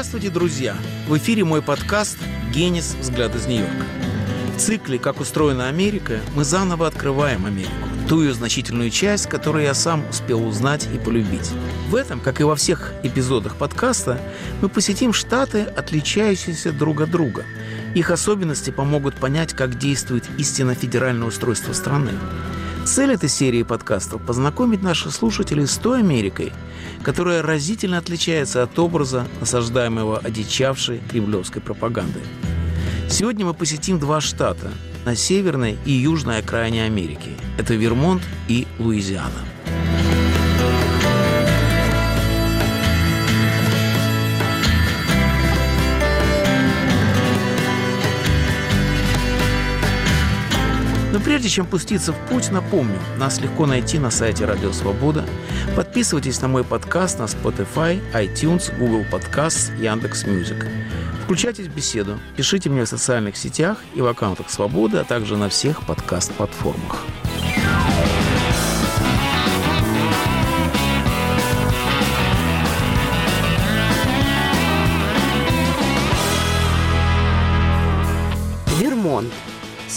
Здравствуйте, друзья! В эфире мой подкаст «Генис. Взгляд из Нью-Йорка». В цикле «Как устроена Америка» мы заново открываем Америку, ту ее значительную часть, которую я сам успел узнать и полюбить. В этом, как и во всех эпизодах подкаста, мы посетим штаты, отличающиеся друг от друга. Их особенности помогут понять, как действует истинно федеральное устройство страны. Цель этой серии подкастов – познакомить наших слушателей с той Америкой, которая разительно отличается от образа, насаждаемого одичавшей кремлевской пропагандой. Сегодня мы посетим два штата на северной и южной окраине Америки. Это Вермонт и Луизиана. Но прежде чем пуститься в путь, напомню, нас легко найти на сайте Радио Свобода. Подписывайтесь на мой подкаст на Spotify, iTunes, Google Podcasts, Яндекс.Мьюзик. Включайтесь в беседу, пишите мне в социальных сетях и в аккаунтах Свободы, а также на всех подкаст-платформах.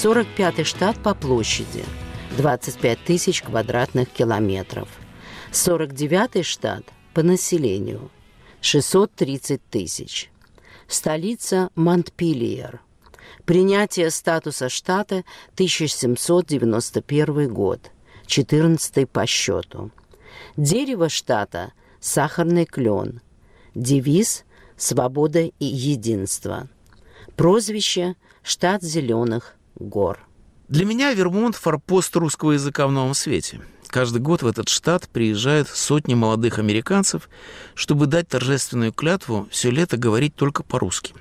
45-й штат по площади. 25 тысяч квадратных километров. 49-й штат по населению. 630 тысяч. Столица Монтпильер. Принятие статуса штата 1791 год. 14 по счету. Дерево штата – сахарный клен. Девиз – свобода и единство. Прозвище – штат зеленых гор. Для меня Вермонт – форпост русского языка в новом свете. Каждый год в этот штат приезжают сотни молодых американцев, чтобы дать торжественную клятву все лето говорить только по-русски.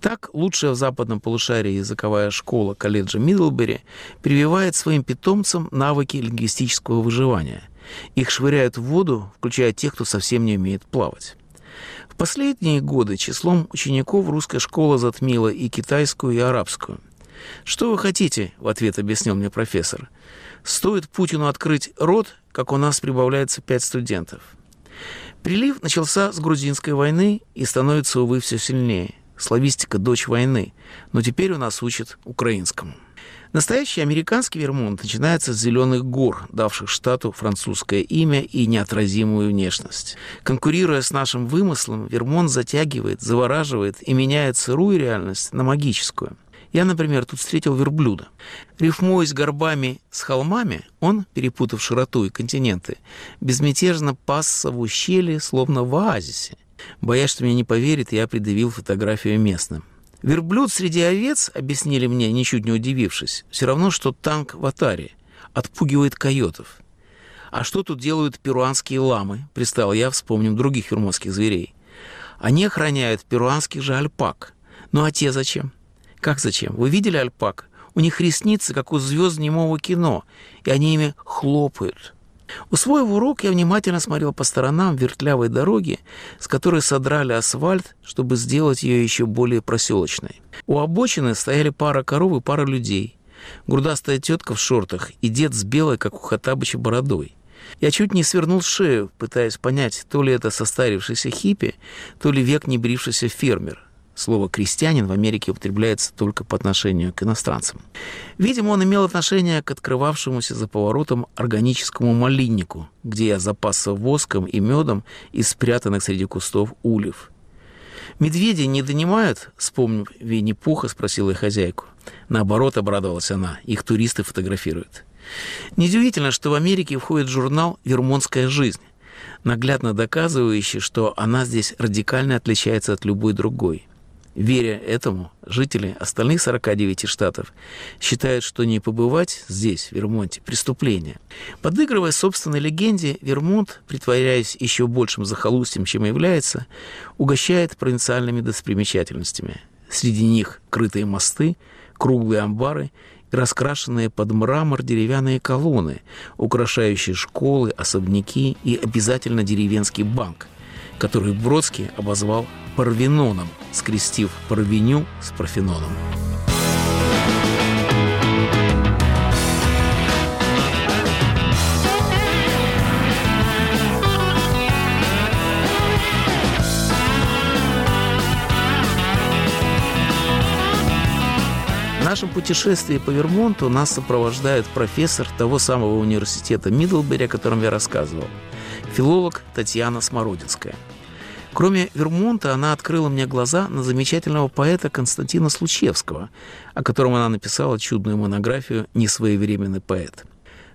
Так, лучшая в западном полушарии языковая школа колледжа Мидлбери прививает своим питомцам навыки лингвистического выживания. Их швыряют в воду, включая тех, кто совсем не умеет плавать. В последние годы числом учеников русская школа затмила и китайскую, и арабскую. «Что вы хотите?» – в ответ объяснил мне профессор. «Стоит Путину открыть рот, как у нас прибавляется пять студентов». Прилив начался с грузинской войны и становится, увы, все сильнее. Славистика – дочь войны, но теперь у нас учат украинскому. Настоящий американский Вермонт начинается с зеленых гор, давших штату французское имя и неотразимую внешность. Конкурируя с нашим вымыслом, Вермонт затягивает, завораживает и меняет сырую реальность на магическую – я, например, тут встретил верблюда. Рифмуясь горбами с холмами, он, перепутав широту и континенты, безмятежно пасся в ущелье, словно в оазисе. Боясь, что мне не поверит, я придавил фотографию местным. Верблюд среди овец, объяснили мне, ничуть не удивившись, все равно, что танк в атаре, отпугивает койотов. А что тут делают перуанские ламы, пристал я, вспомним других вермонтских зверей. Они охраняют перуанских же альпак. Ну а те зачем? Как зачем? Вы видели альпак? У них ресницы, как у звезд немого кино, и они ими хлопают. Усвоив урок, я внимательно смотрел по сторонам вертлявой дороги, с которой содрали асфальт, чтобы сделать ее еще более проселочной. У обочины стояли пара коров и пара людей. Грудастая тетка в шортах и дед с белой, как у Хатабыча, бородой. Я чуть не свернул шею, пытаясь понять, то ли это состарившийся хиппи, то ли век не брившийся фермер – Слово «крестьянин» в Америке употребляется только по отношению к иностранцам. Видимо, он имел отношение к открывавшемуся за поворотом органическому малиннику, где я запасся воском и медом из спрятанных среди кустов ульев. «Медведи не донимают?» — вспомнив Винни-Пуха, спросила я хозяйку. Наоборот, обрадовалась она, их туристы фотографируют. Неудивительно, что в Америке входит журнал «Вермонтская жизнь», наглядно доказывающий, что она здесь радикально отличается от любой другой. Веря этому, жители остальных 49 штатов считают, что не побывать здесь, в Вермонте, преступление. Подыгрывая собственной легенде, Вермонт, притворяясь еще большим захолустьем, чем является, угощает провинциальными достопримечательностями. Среди них крытые мосты, круглые амбары и раскрашенные под мрамор деревянные колонны, украшающие школы, особняки и обязательно деревенский банк, которую Бродский обозвал Парвиноном, скрестив парвиню с Парфеноном. В нашем путешествии по Вермонту нас сопровождает профессор того самого университета Мидлбери, о котором я рассказывал, филолог Татьяна Смородинская – Кроме Вермонта, она открыла мне глаза на замечательного поэта Константина Случевского, о котором она написала чудную монографию «Несвоевременный поэт».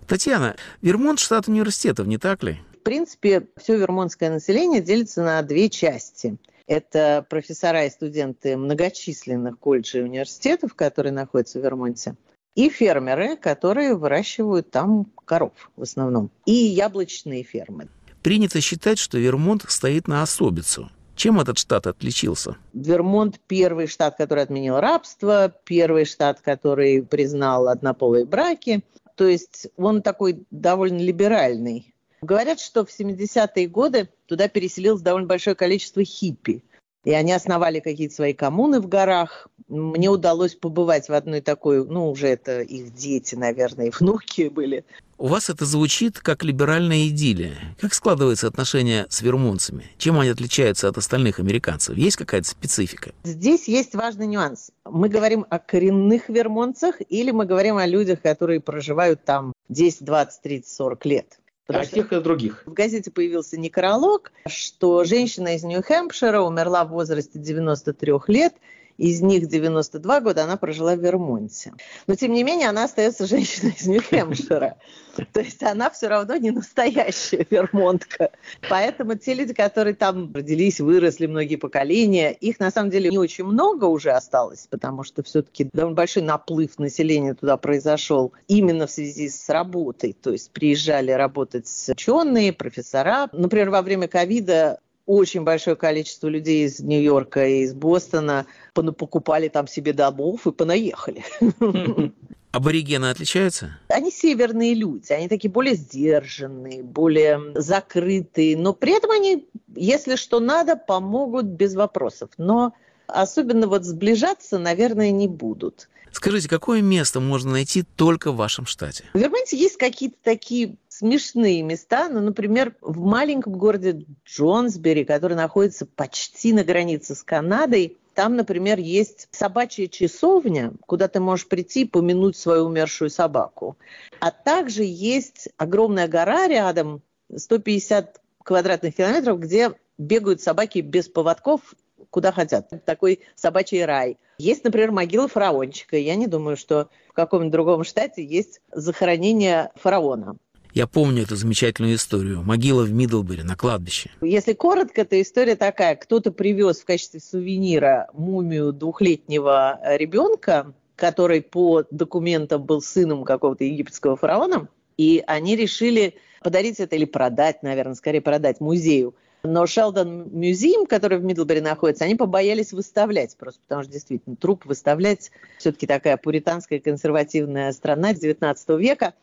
Татьяна, Вермонт – штат университетов, не так ли? В принципе, все вермонтское население делится на две части – это профессора и студенты многочисленных колледжей и университетов, которые находятся в Вермонте, и фермеры, которые выращивают там коров в основном, и яблочные фермы. Принято считать, что Вермонт стоит на особицу. Чем этот штат отличился? Вермонт – первый штат, который отменил рабство, первый штат, который признал однополые браки. То есть он такой довольно либеральный Говорят, что в 70-е годы туда переселилось довольно большое количество хиппи. И они основали какие-то свои коммуны в горах. Мне удалось побывать в одной такой, ну, уже это их дети, наверное, и внуки были. У вас это звучит как либеральная идиллия. Как складываются отношения с вермонцами? Чем они отличаются от остальных американцев? Есть какая-то специфика? Здесь есть важный нюанс. Мы говорим о коренных вермонцах или мы говорим о людях, которые проживают там 10, 20, 30, 40 лет? Потому а тех и других. В газете появился некролог, что женщина из Нью-Хэмпшира умерла в возрасте 93 лет, из них 92 года она прожила в Вермонте. Но, тем не менее, она остается женщиной из Нью-Хэмпшира. То есть она все равно не настоящая вермонтка. Поэтому те люди, которые там родились, выросли многие поколения, их на самом деле не очень много уже осталось, потому что все-таки довольно большой наплыв населения туда произошел именно в связи с работой. То есть приезжали работать ученые, профессора. Например, во время ковида очень большое количество людей из Нью-Йорка и из Бостона покупали там себе домов и понаехали. Аборигены отличаются? Они северные люди, они такие более сдержанные, более закрытые, но при этом они, если что надо, помогут без вопросов. Но особенно вот сближаться, наверное, не будут. Скажите, какое место можно найти только в вашем штате? В Вермонте есть какие-то такие смешные места. Ну, например, в маленьком городе Джонсбери, который находится почти на границе с Канадой, там, например, есть собачья часовня, куда ты можешь прийти и помянуть свою умершую собаку. А также есть огромная гора рядом, 150 квадратных километров, где бегают собаки без поводков куда хотят. Такой собачий рай. Есть, например, могила фараончика. Я не думаю, что в каком-нибудь другом штате есть захоронение фараона. Я помню эту замечательную историю. Могила в Мидлбери на кладбище. Если коротко, то история такая. Кто-то привез в качестве сувенира мумию двухлетнего ребенка, который по документам был сыном какого-то египетского фараона, и они решили подарить это или продать, наверное, скорее продать музею. Но Шелдон Мюзеум, который в Мидлбери находится, они побоялись выставлять, просто потому что действительно труп выставлять все-таки такая пуританская консервативная страна 19 века.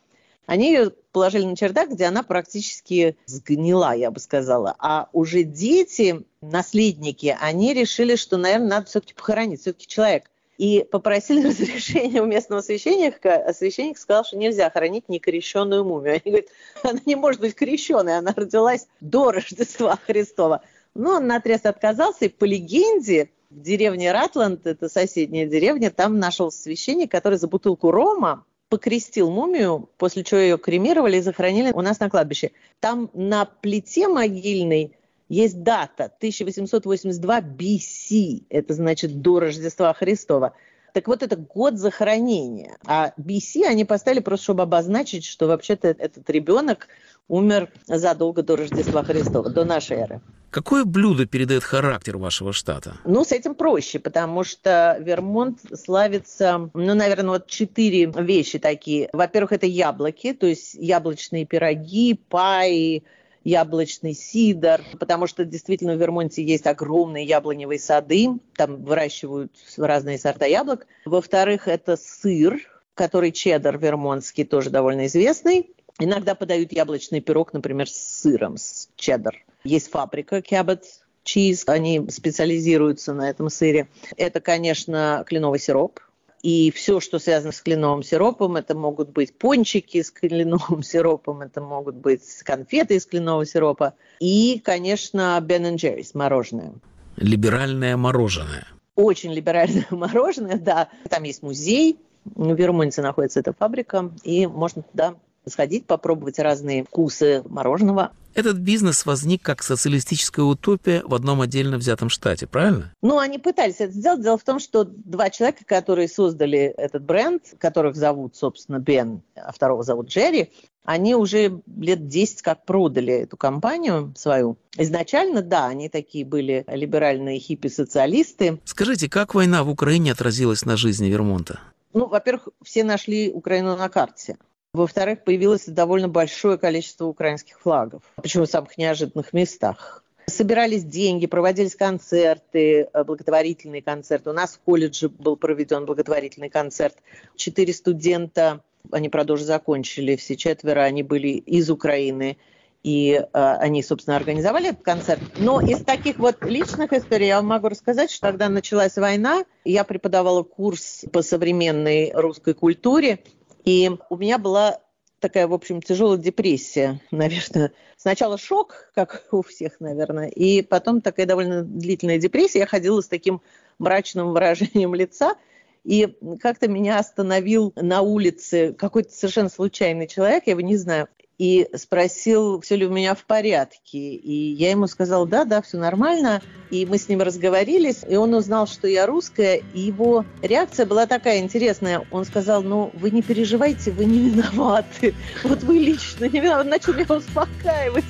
Они ее положили на чердак, где она практически сгнила, я бы сказала. А уже дети, наследники, они решили, что, наверное, надо все-таки похоронить. Все-таки человек и попросили разрешения у местного священника, а священник сказал, что нельзя хоронить некрещенную мумию. Они говорят, она не может быть крещенной, она родилась до Рождества Христова. Но он наотрез отказался, и по легенде в деревне Ратланд, это соседняя деревня, там нашел священник, который за бутылку рома покрестил мумию, после чего ее кремировали и захоронили у нас на кладбище. Там на плите могильной есть дата 1882 BC, это значит до Рождества Христова. Так вот, это год захоронения. А BC они поставили просто, чтобы обозначить, что вообще-то этот ребенок умер задолго до Рождества Христова, до нашей эры. Какое блюдо передает характер вашего штата? Ну, с этим проще, потому что Вермонт славится, ну, наверное, вот четыре вещи такие. Во-первых, это яблоки, то есть яблочные пироги, паи, яблочный сидр, потому что действительно в Вермонте есть огромные яблоневые сады, там выращивают разные сорта яблок. Во-вторых, это сыр, который чеддер вермонтский, тоже довольно известный. Иногда подают яблочный пирог, например, с сыром, с чеддер. Есть фабрика Cabot Cheese, они специализируются на этом сыре. Это, конечно, кленовый сироп, и все, что связано с кленовым сиропом, это могут быть пончики с кленовым сиропом, это могут быть конфеты из кленового сиропа. И, конечно, Ben Jerry's мороженое. Либеральное мороженое. очень либеральное мороженое, да. Там есть музей, в Вермонте находится эта фабрика, и можно туда сходить, попробовать разные вкусы мороженого. Этот бизнес возник как социалистическая утопия в одном отдельно взятом штате, правильно? Ну, они пытались это сделать. Дело в том, что два человека, которые создали этот бренд, которых зовут, собственно, Бен, а второго зовут Джерри, они уже лет 10 как продали эту компанию свою. Изначально, да, они такие были либеральные хиппи-социалисты. Скажите, как война в Украине отразилась на жизни Вермонта? Ну, во-первых, все нашли Украину на карте. Во-вторых, появилось довольно большое количество украинских флагов, причем в самых неожиданных местах. Собирались деньги, проводились концерты, э, благотворительные концерты. У нас в колледже был проведен благотворительный концерт. Четыре студента, они, уже закончили, все четверо, они были из Украины. И э, они, собственно, организовали этот концерт. Но из таких вот личных историй я могу рассказать, что когда началась война, я преподавала курс по современной русской культуре, и у меня была такая, в общем, тяжелая депрессия, наверное. Сначала шок, как у всех, наверное, и потом такая довольно длительная депрессия. Я ходила с таким мрачным выражением лица, и как-то меня остановил на улице какой-то совершенно случайный человек, я его не знаю, и спросил, все ли у меня в порядке. И я ему сказала, да, да, все нормально. И мы с ним разговорились, и он узнал, что я русская, и его реакция была такая интересная. Он сказал, ну, вы не переживайте, вы не виноваты. Вот вы лично не виноваты. Он начал меня успокаивать.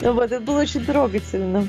Вот, это было очень трогательно.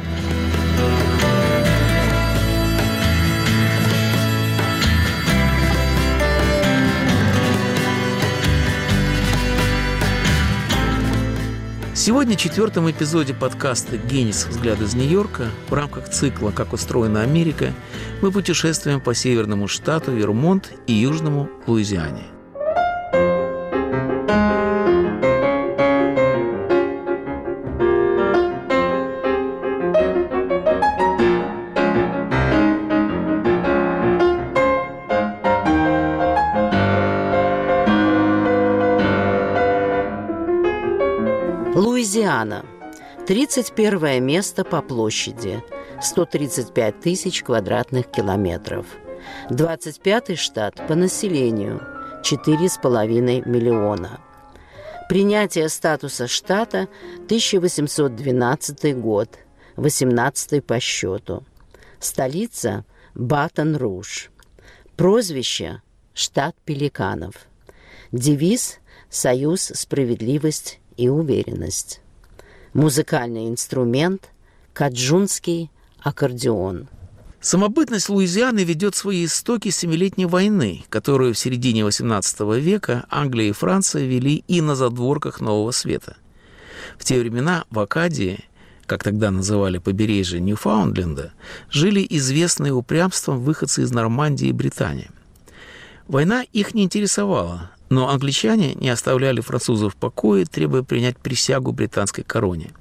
Сегодня в четвертом эпизоде подкаста «Генис. Взгляд из Нью-Йорка» в рамках цикла «Как устроена Америка» мы путешествуем по северному штату Вермонт и южному Луизиане – 31 место по площади. 135 тысяч квадратных километров. 25 штат по населению. 4,5 миллиона. Принятие статуса штата 1812 год, 18 по счету. Столица – Батон-Руж. Прозвище – штат пеликанов. Девиз – Союз, справедливость и уверенность. Музыкальный инструмент – каджунский аккордеон. Самобытность Луизианы ведет свои истоки Семилетней войны, которую в середине XVIII века Англия и Франция вели и на задворках Нового Света. В те времена в Акадии, как тогда называли побережье Ньюфаундленда, жили известные упрямством выходцы из Нормандии и Британии. Война их не интересовала, но англичане не оставляли французов в покое, требуя принять присягу британской короне.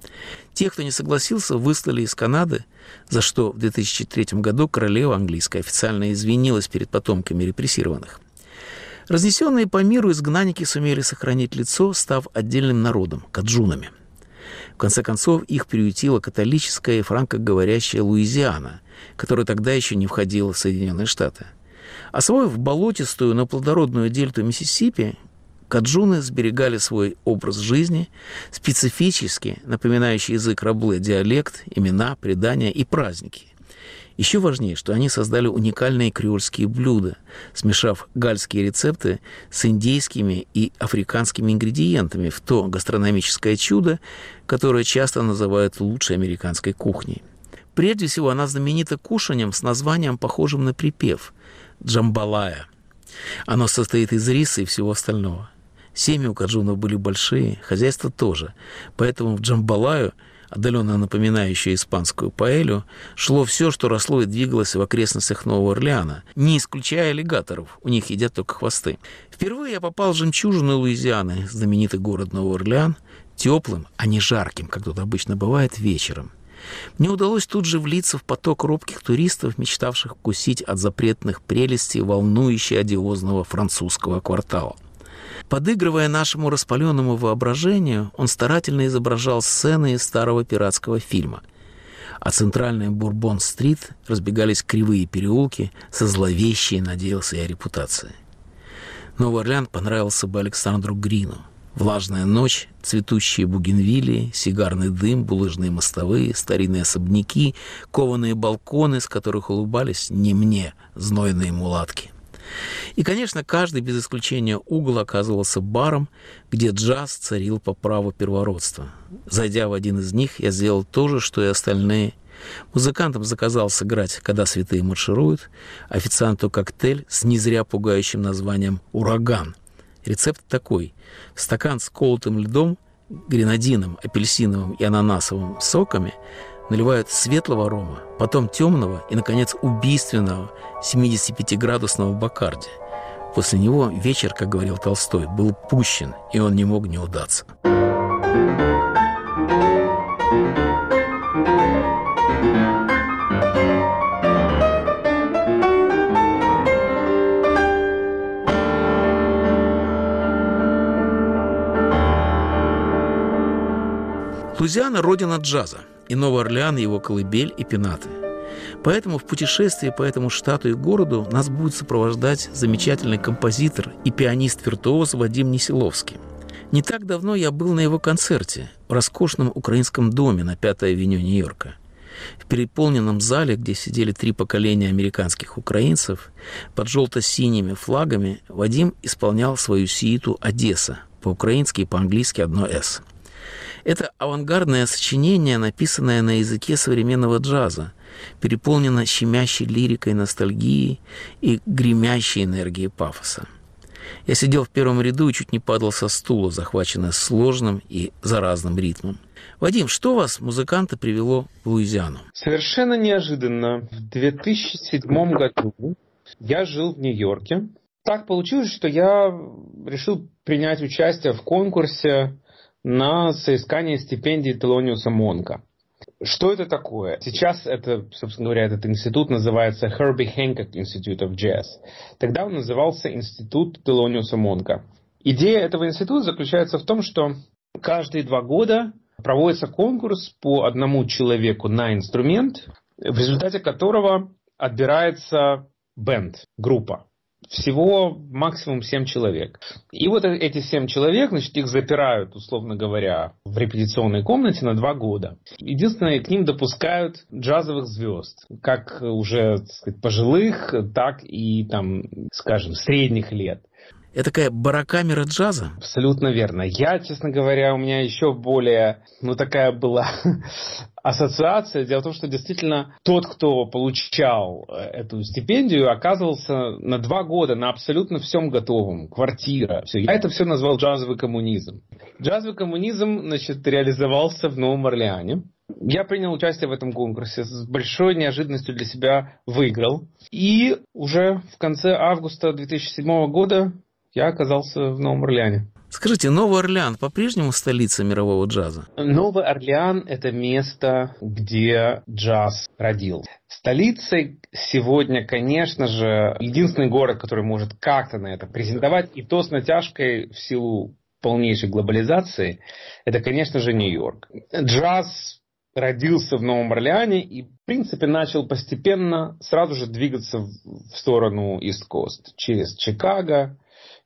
Тех, кто не согласился, выслали из Канады, за что в 2003 году королева английская официально извинилась перед потомками репрессированных. Разнесенные по миру изгнанники сумели сохранить лицо, став отдельным народом – каджунами. В конце концов, их приютила католическая и франкоговорящая Луизиана, которая тогда еще не входила в Соединенные Штаты – Освоив болотистую, но плодородную дельту Миссисипи, каджуны сберегали свой образ жизни, специфически напоминающий язык рабле диалект, имена, предания и праздники. Еще важнее, что они создали уникальные креольские блюда, смешав гальские рецепты с индейскими и африканскими ингредиентами в то гастрономическое чудо, которое часто называют лучшей американской кухней. Прежде всего, она знаменита кушанием с названием, похожим на припев – джамбалая. Оно состоит из риса и всего остального. Семьи у Каджунов были большие, хозяйство тоже. Поэтому в Джамбалаю, отдаленно напоминающее испанскую паэлю, шло все, что росло и двигалось в окрестностях Нового Орлеана, не исключая аллигаторов, у них едят только хвосты. Впервые я попал в жемчужину Луизианы, знаменитый город Новый Орлеан, теплым, а не жарким, как тут обычно бывает, вечером. Мне удалось тут же влиться в поток робких туристов, мечтавших вкусить от запретных прелестей волнующей одиозного французского квартала. Подыгрывая нашему распаленному воображению, он старательно изображал сцены из старого пиратского фильма. А центральной Бурбон-стрит разбегались кривые переулки со зловещей, надеялся я, репутацией. Новый Орлеан понравился бы Александру Грину – Влажная ночь, цветущие бугенвилии, сигарный дым, булыжные мостовые, старинные особняки, кованые балконы, с которых улыбались не мне, знойные мулатки. И, конечно, каждый без исключения угол оказывался баром, где джаз царил по праву первородства. Зайдя в один из них, я сделал то же, что и остальные. Музыкантам заказал сыграть «Когда святые маршируют», официанту коктейль с незря пугающим названием «Ураган», Рецепт такой. Стакан с колотым льдом, гренадином, апельсиновым и ананасовым соками наливают светлого рома, потом темного и, наконец, убийственного 75-градусного бакарди. После него вечер, как говорил Толстой, был пущен, и он не мог не удаться. Лузиана – родина джаза, и Новый Орлеан – его колыбель и пенаты. Поэтому в путешествии по этому штату и городу нас будет сопровождать замечательный композитор и пианист-виртуоз Вадим Несиловский. Не так давно я был на его концерте в роскошном украинском доме на 5-й авеню Нью-Йорка. В переполненном зале, где сидели три поколения американских украинцев, под желто-синими флагами Вадим исполнял свою сииту «Одесса», по-украински и по-английски одно «С». Это авангардное сочинение, написанное на языке современного джаза, переполнено щемящей лирикой ностальгии и гремящей энергией пафоса. Я сидел в первом ряду и чуть не падал со стула, захваченный сложным и заразным ритмом. Вадим, что вас, музыканта, привело в Луизиану? Совершенно неожиданно. В 2007 году я жил в Нью-Йорке. Так получилось, что я решил принять участие в конкурсе на соискание стипендии Телониуса Монка. Что это такое? Сейчас это, собственно говоря, этот институт называется Herbie Hancock Institute of Jazz. Тогда он назывался Институт Телониуса Монка. Идея этого института заключается в том, что каждые два года проводится конкурс по одному человеку на инструмент, в результате которого отбирается бенд, группа всего максимум 7 человек. И вот э, эти 7 человек, значит, их запирают, условно говоря, в репетиционной комнате на 2 года. Единственное, к ним допускают джазовых звезд, как уже так сказать, пожилых, так и, там, скажем, средних лет. Это такая барокамера джаза? Абсолютно верно. Я, честно говоря, у меня еще более, ну, такая была ассоциация. Дело в том, что действительно тот, кто получал э, эту стипендию, оказывался на два года на абсолютно всем готовом. Квартира, все. Я это все назвал джазовый коммунизм. Джазовый коммунизм, значит, реализовался в Новом Орлеане. Я принял участие в этом конкурсе, с большой неожиданностью для себя выиграл. И уже в конце августа 2007 года я оказался в Новом Орлеане. Скажите, Новый Орлеан по-прежнему столица мирового джаза? Новый Орлеан – это место, где джаз родился. Столицей сегодня, конечно же, единственный город, который может как-то на это презентовать, и то с натяжкой в силу полнейшей глобализации, это, конечно же, Нью-Йорк. Джаз родился в Новом Орлеане и, в принципе, начал постепенно сразу же двигаться в сторону Ист-Кост через Чикаго,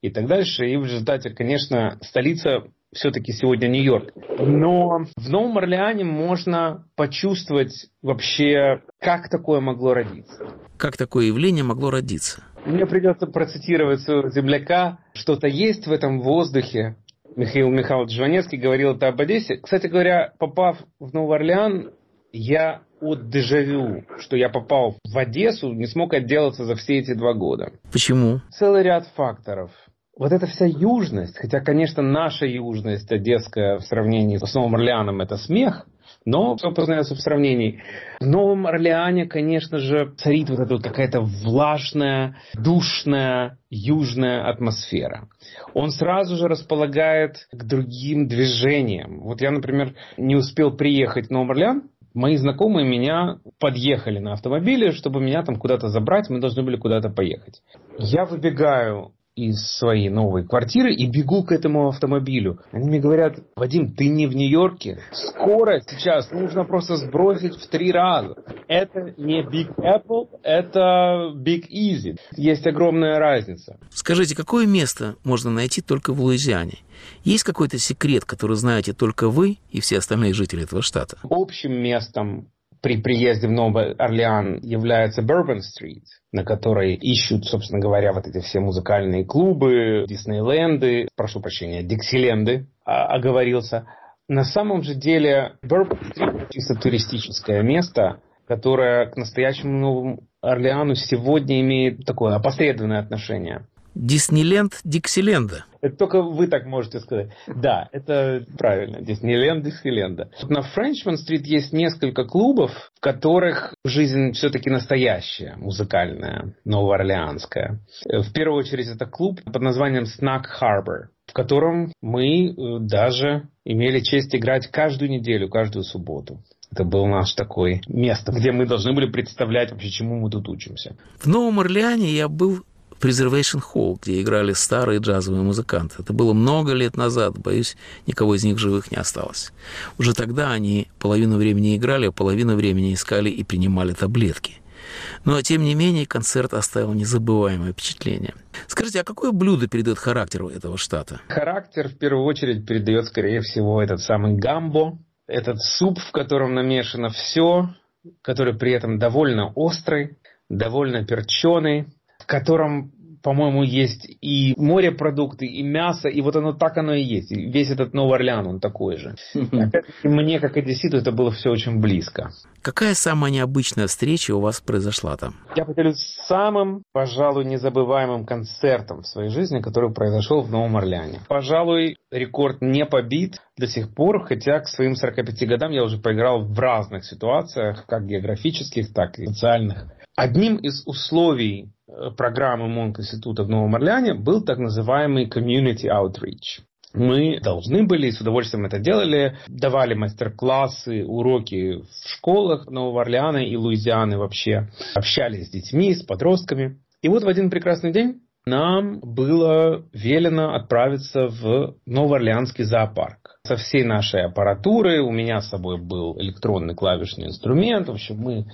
и так дальше. И в результате, конечно, столица все-таки сегодня Нью-Йорк. Но в Новом Орлеане можно почувствовать вообще, как такое могло родиться. Как такое явление могло родиться? Мне придется процитировать своего земляка. Что-то есть в этом воздухе. Михаил Михайлович Жванецкий говорил это об Одессе. Кстати говоря, попав в Новый Орлеан, я от дежавю, что я попал в Одессу, не смог отделаться за все эти два года. Почему? Целый ряд факторов. Вот эта вся южность, хотя, конечно, наша южность одесская в сравнении с Новым Орлеаном это смех, но все познается в сравнении. В Новом Орлеане, конечно же, царит вот эта вот какая-то влажная, душная, южная атмосфера. Он сразу же располагает к другим движениям. Вот я, например, не успел приехать в Новый Орлеан, мои знакомые меня подъехали на автомобиле, чтобы меня там куда-то забрать, мы должны были куда-то поехать. Я выбегаю из своей новой квартиры и бегу к этому автомобилю. Они мне говорят, Вадим, ты не в Нью-Йорке. Скорость сейчас нужно просто сбросить в три раза. Это не Big Apple, это Big Easy. Есть огромная разница. Скажите, какое место можно найти только в Луизиане? Есть какой-то секрет, который знаете только вы и все остальные жители этого штата? Общим местом при приезде в Новый Орлеан является Bourbon-стрит, на которой ищут, собственно говоря, вот эти все музыкальные клубы, Диснейленды, прошу прощения, Диксиленды, а, оговорился. На самом же деле Bourbon-стрит чисто туристическое место, которое к настоящему Новому Орлеану сегодня имеет такое опосредованное отношение. Диснейленд Диксиленда. Это только вы так можете сказать. Да, это правильно. Диснейленд Диксиленда. На Френчман-стрит есть несколько клубов, в которых жизнь все-таки настоящая, музыкальная, новоорлеанская. В первую очередь это клуб под названием Snack Harbor, в котором мы э, даже имели честь играть каждую неделю, каждую субботу. Это был наш такой место, где мы должны были представлять вообще, чему мы тут учимся. В Новом Орлеане я был Preservation Hall, где играли старые джазовые музыканты. Это было много лет назад, боюсь, никого из них живых не осталось. Уже тогда они половину времени играли, а половину времени искали и принимали таблетки. Но, тем не менее, концерт оставил незабываемое впечатление. Скажите, а какое блюдо передает характеру этого штата? Характер, в первую очередь, передает, скорее всего, этот самый гамбо, этот суп, в котором намешано все, который при этом довольно острый, довольно перченый, в котором по-моему, есть и морепродукты, и мясо, и вот оно так оно и есть. И весь этот Новый Орлеан, он такой же. мне, как одесситу, это было все очень близко. Какая самая необычная встреча у вас произошла там? Я поделюсь самым, пожалуй, незабываемым концертом в своей жизни, который произошел в Новом Орлеане. Пожалуй, рекорд не побит до сих пор, хотя к своим 45 годам я уже поиграл в разных ситуациях, как географических, так и социальных. Одним из условий Э, программы Монк-института в Новом Орлеане был так называемый community outreach. Мы должны были, с удовольствием это делали, давали мастер-классы, уроки в школах Нового Орлеана и Луизианы вообще, общались с детьми, с подростками. И вот в один прекрасный день нам было велено отправиться в Новоорлеанский зоопарк. Со всей нашей аппаратурой, у меня с собой был электронный клавишный инструмент, в общем, мы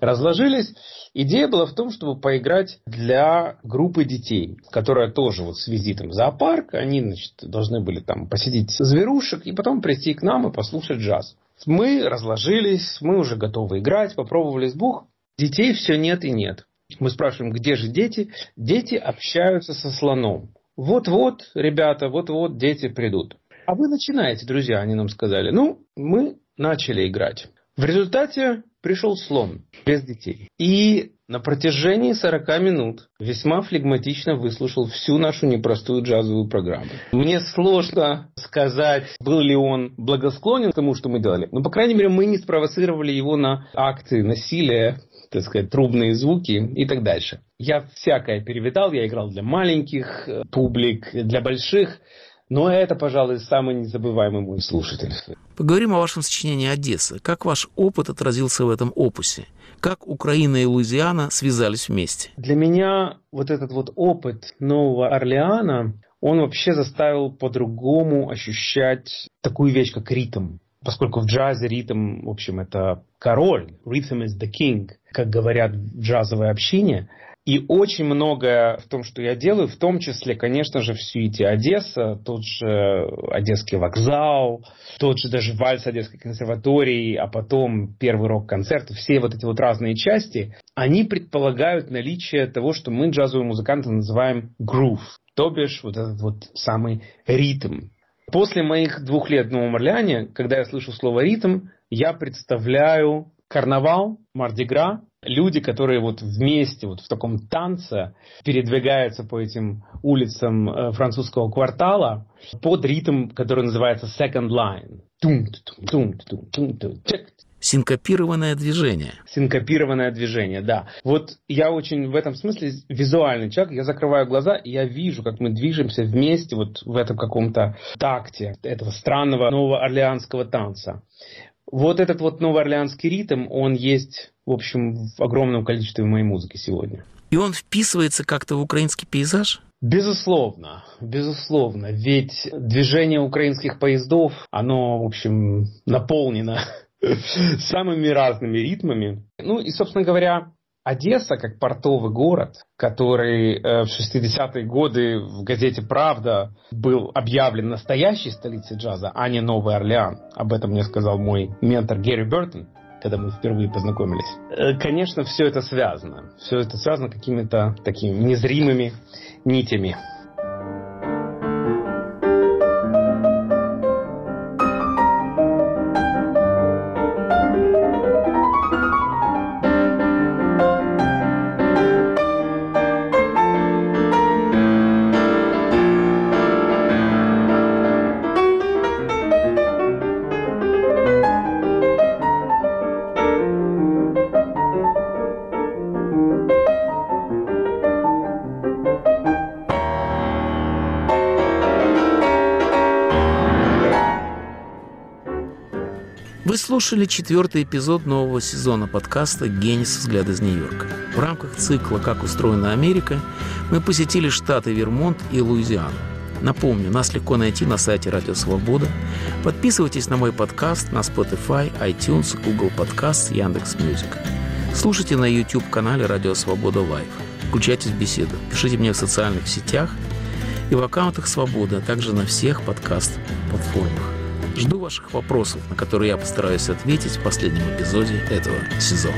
разложились. Идея была в том, чтобы поиграть для группы детей, которая тоже вот с визитом в зоопарк, они, значит, должны были там посидеть зверушек и потом прийти к нам и послушать джаз. Мы разложились, мы уже готовы играть, попробовали сбух. Детей все нет и нет. Мы спрашиваем, где же дети? Дети общаются со слоном. Вот-вот, ребята, вот-вот дети придут. А вы начинаете, друзья, они нам сказали. Ну, мы начали играть. В результате пришел слон без детей. И на протяжении 40 минут весьма флегматично выслушал всю нашу непростую джазовую программу. Мне сложно сказать, был ли он благосклонен к тому, что мы делали. Но, по крайней мере, мы не спровоцировали его на акты насилия так сказать, трубные звуки и так дальше. Я всякое перевидал, я играл для маленьких э, публик, для больших, но это, пожалуй, самый незабываемый мой слушатель. Поговорим о вашем сочинении «Одесса». Как ваш опыт отразился в этом опусе? Как Украина и Луизиана связались вместе? Для меня вот этот вот опыт Нового Орлеана, он вообще заставил по-другому ощущать такую вещь, как ритм поскольку в джазе ритм, в общем, это король, rhythm is the king, как говорят в джазовое общение, и очень многое в том, что я делаю, в том числе, конечно же, в сюите Одесса, тот же Одесский вокзал, тот же даже вальс Одесской консерватории, а потом первый рок-концерт, все вот эти вот разные части, они предполагают наличие того, что мы джазовые музыканты называем groove, то бишь вот этот вот самый ритм. После моих двух лет в Новом Орлеане, когда я слышу слово «ритм», я представляю карнавал, Мардигра, люди, которые вот вместе, вот в таком танце передвигаются по этим улицам э, французского квартала под ритм, который называется second line. Синкопированное движение. Синкопированное движение, да. Вот я очень в этом смысле визуальный человек. Я закрываю глаза, и я вижу, как мы движемся вместе вот в этом каком-то такте этого странного нового орлеанского танца. Вот этот вот новоорлеанский ритм, он есть, в общем, в огромном количестве моей музыки сегодня. И он вписывается как-то в украинский пейзаж? Безусловно, безусловно. Ведь движение украинских поездов, оно, в общем, наполнено самыми разными ритмами. Ну и, собственно говоря, Одесса, как портовый город, который э, в 60-е годы в газете «Правда» был объявлен настоящей столицей джаза, а не Новый Орлеан. Об этом мне сказал мой ментор Герри Бертон, когда мы впервые познакомились. Э, конечно, все это связано. Все это связано какими-то такими незримыми нитями. Слушали четвертый эпизод нового сезона подкаста «Генис. Взгляд из Нью-Йорка». В рамках цикла «Как устроена Америка» мы посетили штаты Вермонт и Луизиану. Напомню, нас легко найти на сайте Радио Свобода. Подписывайтесь на мой подкаст на Spotify, iTunes, Google Podcasts, Яндекс.Music. Слушайте на YouTube-канале Радио Свобода Live. Включайтесь в беседу. Пишите мне в социальных сетях и в аккаунтах Свободы, а также на всех подкаст-платформах. Жду ваших вопросов, на которые я постараюсь ответить в последнем эпизоде этого сезона.